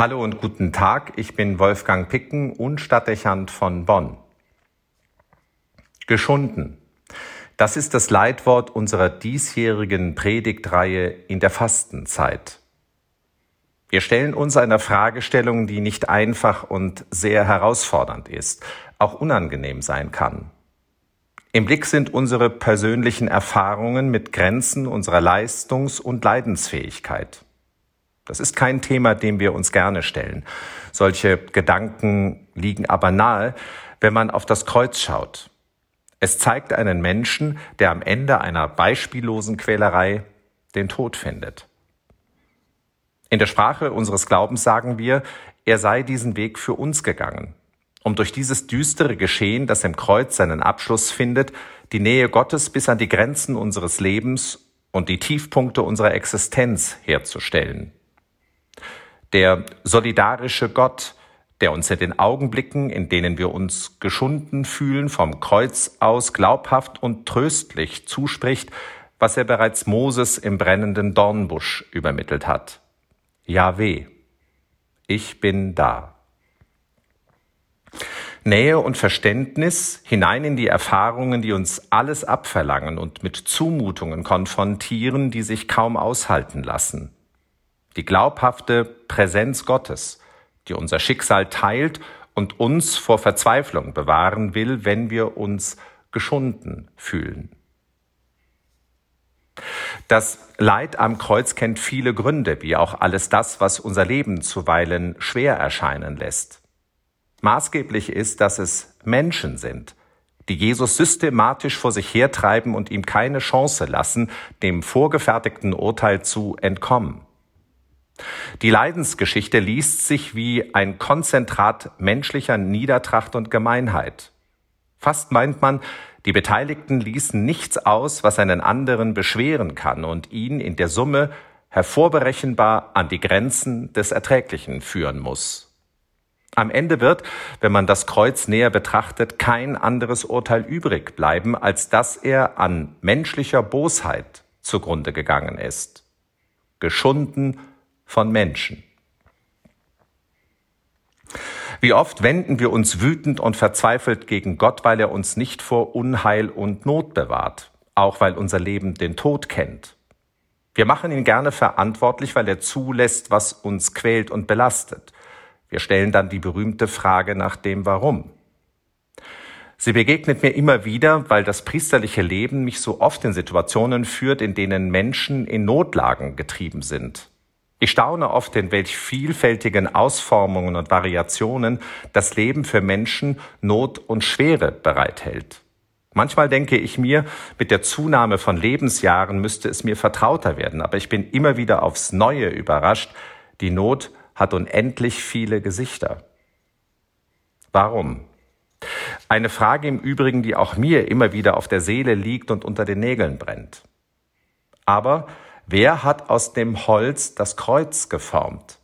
Hallo und guten Tag, ich bin Wolfgang Picken und Stadtdechant von Bonn. Geschunden. Das ist das Leitwort unserer diesjährigen Predigtreihe in der Fastenzeit. Wir stellen uns einer Fragestellung, die nicht einfach und sehr herausfordernd ist, auch unangenehm sein kann. Im Blick sind unsere persönlichen Erfahrungen mit Grenzen unserer Leistungs- und Leidensfähigkeit. Das ist kein Thema, dem wir uns gerne stellen. Solche Gedanken liegen aber nahe, wenn man auf das Kreuz schaut. Es zeigt einen Menschen, der am Ende einer beispiellosen Quälerei den Tod findet. In der Sprache unseres Glaubens sagen wir, er sei diesen Weg für uns gegangen, um durch dieses düstere Geschehen, das im Kreuz seinen Abschluss findet, die Nähe Gottes bis an die Grenzen unseres Lebens und die Tiefpunkte unserer Existenz herzustellen der solidarische Gott, der uns in den Augenblicken, in denen wir uns geschunden fühlen, vom Kreuz aus glaubhaft und tröstlich zuspricht, was er bereits Moses im brennenden Dornbusch übermittelt hat. Jahweh, ich bin da. Nähe und Verständnis hinein in die Erfahrungen, die uns alles abverlangen und mit Zumutungen konfrontieren, die sich kaum aushalten lassen die glaubhafte Präsenz Gottes, die unser Schicksal teilt und uns vor Verzweiflung bewahren will, wenn wir uns geschunden fühlen. Das Leid am Kreuz kennt viele Gründe, wie auch alles das, was unser Leben zuweilen schwer erscheinen lässt. Maßgeblich ist, dass es Menschen sind, die Jesus systematisch vor sich hertreiben und ihm keine Chance lassen, dem vorgefertigten Urteil zu entkommen. Die Leidensgeschichte liest sich wie ein Konzentrat menschlicher Niedertracht und Gemeinheit. Fast meint man, die Beteiligten ließen nichts aus, was einen anderen beschweren kann und ihn in der Summe hervorberechenbar an die Grenzen des Erträglichen führen muss. Am Ende wird, wenn man das Kreuz näher betrachtet, kein anderes Urteil übrig bleiben, als dass er an menschlicher Bosheit zugrunde gegangen ist. Geschunden von Menschen. Wie oft wenden wir uns wütend und verzweifelt gegen Gott, weil er uns nicht vor Unheil und Not bewahrt, auch weil unser Leben den Tod kennt. Wir machen ihn gerne verantwortlich, weil er zulässt, was uns quält und belastet. Wir stellen dann die berühmte Frage nach dem Warum. Sie begegnet mir immer wieder, weil das priesterliche Leben mich so oft in Situationen führt, in denen Menschen in Notlagen getrieben sind. Ich staune oft, in welch vielfältigen Ausformungen und Variationen das Leben für Menschen Not und Schwere bereithält. Manchmal denke ich mir, mit der Zunahme von Lebensjahren müsste es mir vertrauter werden, aber ich bin immer wieder aufs Neue überrascht. Die Not hat unendlich viele Gesichter. Warum? Eine Frage im Übrigen, die auch mir immer wieder auf der Seele liegt und unter den Nägeln brennt. Aber Wer hat aus dem Holz das Kreuz geformt?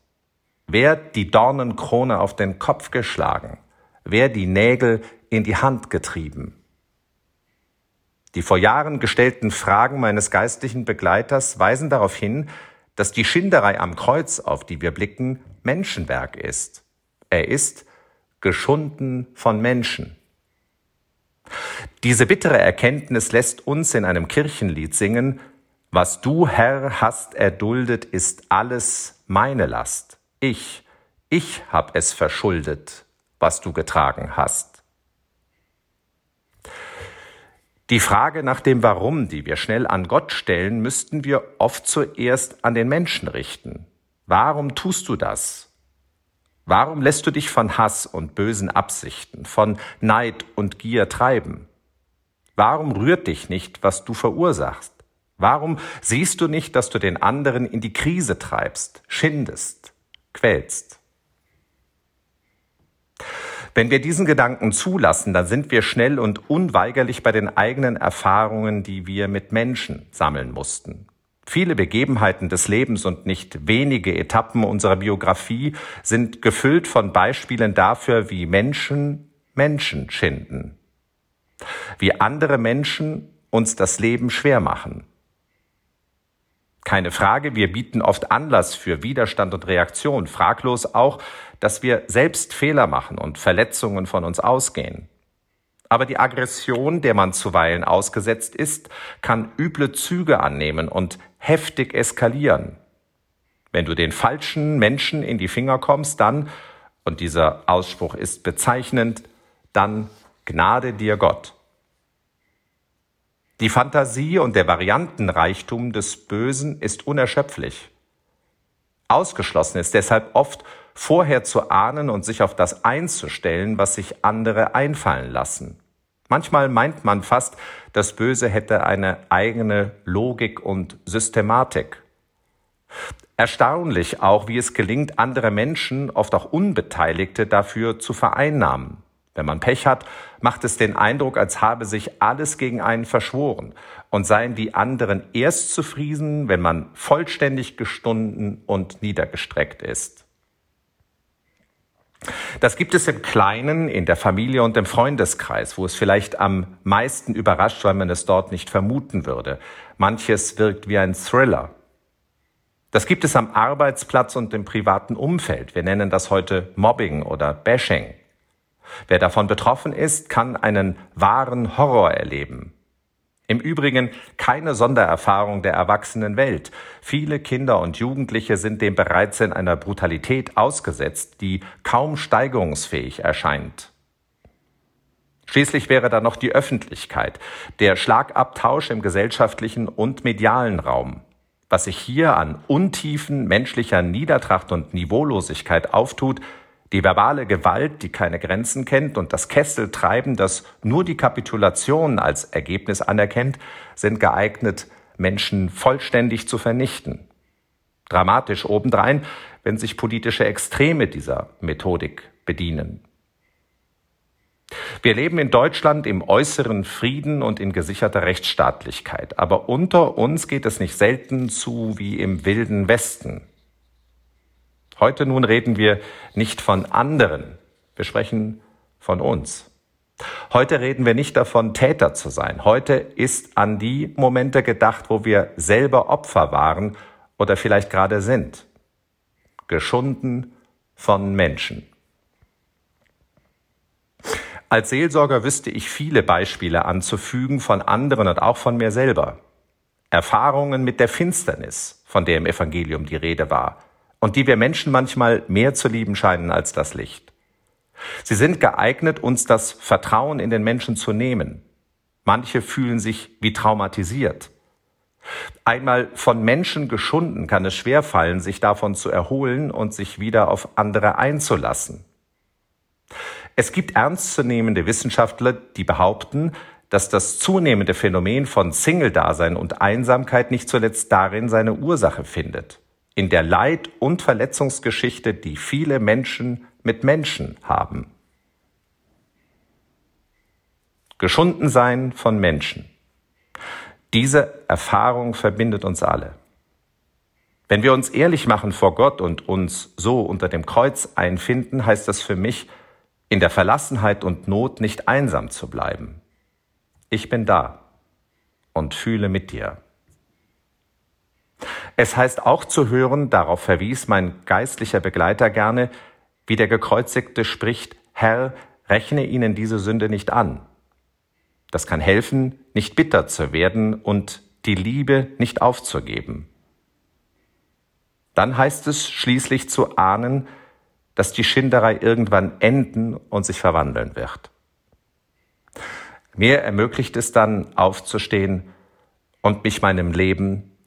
Wer die Dornenkrone auf den Kopf geschlagen? Wer die Nägel in die Hand getrieben? Die vor Jahren gestellten Fragen meines geistlichen Begleiters weisen darauf hin, dass die Schinderei am Kreuz, auf die wir blicken, Menschenwerk ist. Er ist geschunden von Menschen. Diese bittere Erkenntnis lässt uns in einem Kirchenlied singen, was du, Herr, hast erduldet, ist alles meine Last. Ich, ich hab es verschuldet, was du getragen hast. Die Frage nach dem Warum, die wir schnell an Gott stellen, müssten wir oft zuerst an den Menschen richten. Warum tust du das? Warum lässt du dich von Hass und bösen Absichten, von Neid und Gier treiben? Warum rührt dich nicht, was du verursachst? Warum siehst du nicht, dass du den anderen in die Krise treibst, schindest, quälst? Wenn wir diesen Gedanken zulassen, dann sind wir schnell und unweigerlich bei den eigenen Erfahrungen, die wir mit Menschen sammeln mussten. Viele Begebenheiten des Lebens und nicht wenige Etappen unserer Biografie sind gefüllt von Beispielen dafür, wie Menschen Menschen schinden, wie andere Menschen uns das Leben schwer machen, Keine Frage, wir bieten oft Anlass für Widerstand und Reaktion, fraglos auch, dass wir selbst Fehler machen und Verletzungen von uns ausgehen. Aber die Aggression, der man zuweilen ausgesetzt ist, kann üble Züge annehmen und heftig eskalieren. Wenn du den falschen Menschen in die Finger kommst, dann, und dieser Ausspruch ist bezeichnend, dann Gnade dir Gott. Die Fantasie und der Variantenreichtum des Bösen ist unerschöpflich. Ausgeschlossen ist deshalb oft vorher zu ahnen und sich auf das einzustellen, was sich andere einfallen lassen. Manchmal meint man fast, das Böse hätte eine eigene Logik und Systematik. Erstaunlich auch, wie es gelingt, andere Menschen, oft auch Unbeteiligte, dafür zu vereinnahmen. Wenn man Pech hat, macht es den Eindruck, als habe sich alles gegen einen verschworen und seien die anderen erst zufrieden, wenn man vollständig gestunden und niedergestreckt ist. Das gibt es im Kleinen, in der Familie und im Freundeskreis, wo es vielleicht am meisten überrascht, weil man es dort nicht vermuten würde. Manches wirkt wie ein Thriller. Das gibt es am Arbeitsplatz und im privaten Umfeld. Wir nennen das heute Mobbing oder Bashing. Wer davon betroffen ist, kann einen wahren Horror erleben. Im Übrigen keine Sondererfahrung der erwachsenen Welt. Viele Kinder und Jugendliche sind dem bereits in einer Brutalität ausgesetzt, die kaum steigerungsfähig erscheint. Schließlich wäre da noch die Öffentlichkeit, der Schlagabtausch im gesellschaftlichen und medialen Raum. Was sich hier an Untiefen menschlicher Niedertracht und Niveaulosigkeit auftut, die verbale Gewalt, die keine Grenzen kennt, und das Kesseltreiben, das nur die Kapitulation als Ergebnis anerkennt, sind geeignet, Menschen vollständig zu vernichten. Dramatisch obendrein, wenn sich politische Extreme dieser Methodik bedienen. Wir leben in Deutschland im äußeren Frieden und in gesicherter Rechtsstaatlichkeit, aber unter uns geht es nicht selten zu wie im wilden Westen. Heute nun reden wir nicht von anderen, wir sprechen von uns. Heute reden wir nicht davon, Täter zu sein. Heute ist an die Momente gedacht, wo wir selber Opfer waren oder vielleicht gerade sind. Geschunden von Menschen. Als Seelsorger wüsste ich viele Beispiele anzufügen von anderen und auch von mir selber. Erfahrungen mit der Finsternis, von der im Evangelium die Rede war, und die wir Menschen manchmal mehr zu lieben scheinen als das Licht. Sie sind geeignet, uns das Vertrauen in den Menschen zu nehmen. Manche fühlen sich wie traumatisiert. Einmal von Menschen geschunden kann es schwerfallen, sich davon zu erholen und sich wieder auf andere einzulassen. Es gibt ernstzunehmende Wissenschaftler, die behaupten, dass das zunehmende Phänomen von Single-Dasein und Einsamkeit nicht zuletzt darin seine Ursache findet in der Leid- und Verletzungsgeschichte, die viele Menschen mit Menschen haben. Geschunden sein von Menschen. Diese Erfahrung verbindet uns alle. Wenn wir uns ehrlich machen vor Gott und uns so unter dem Kreuz einfinden, heißt das für mich, in der Verlassenheit und Not nicht einsam zu bleiben. Ich bin da und fühle mit dir. Es heißt auch zu hören, darauf verwies mein geistlicher Begleiter gerne, wie der Gekreuzigte spricht, Herr, rechne ihnen diese Sünde nicht an. Das kann helfen, nicht bitter zu werden und die Liebe nicht aufzugeben. Dann heißt es schließlich zu ahnen, dass die Schinderei irgendwann enden und sich verwandeln wird. Mir ermöglicht es dann aufzustehen und mich meinem Leben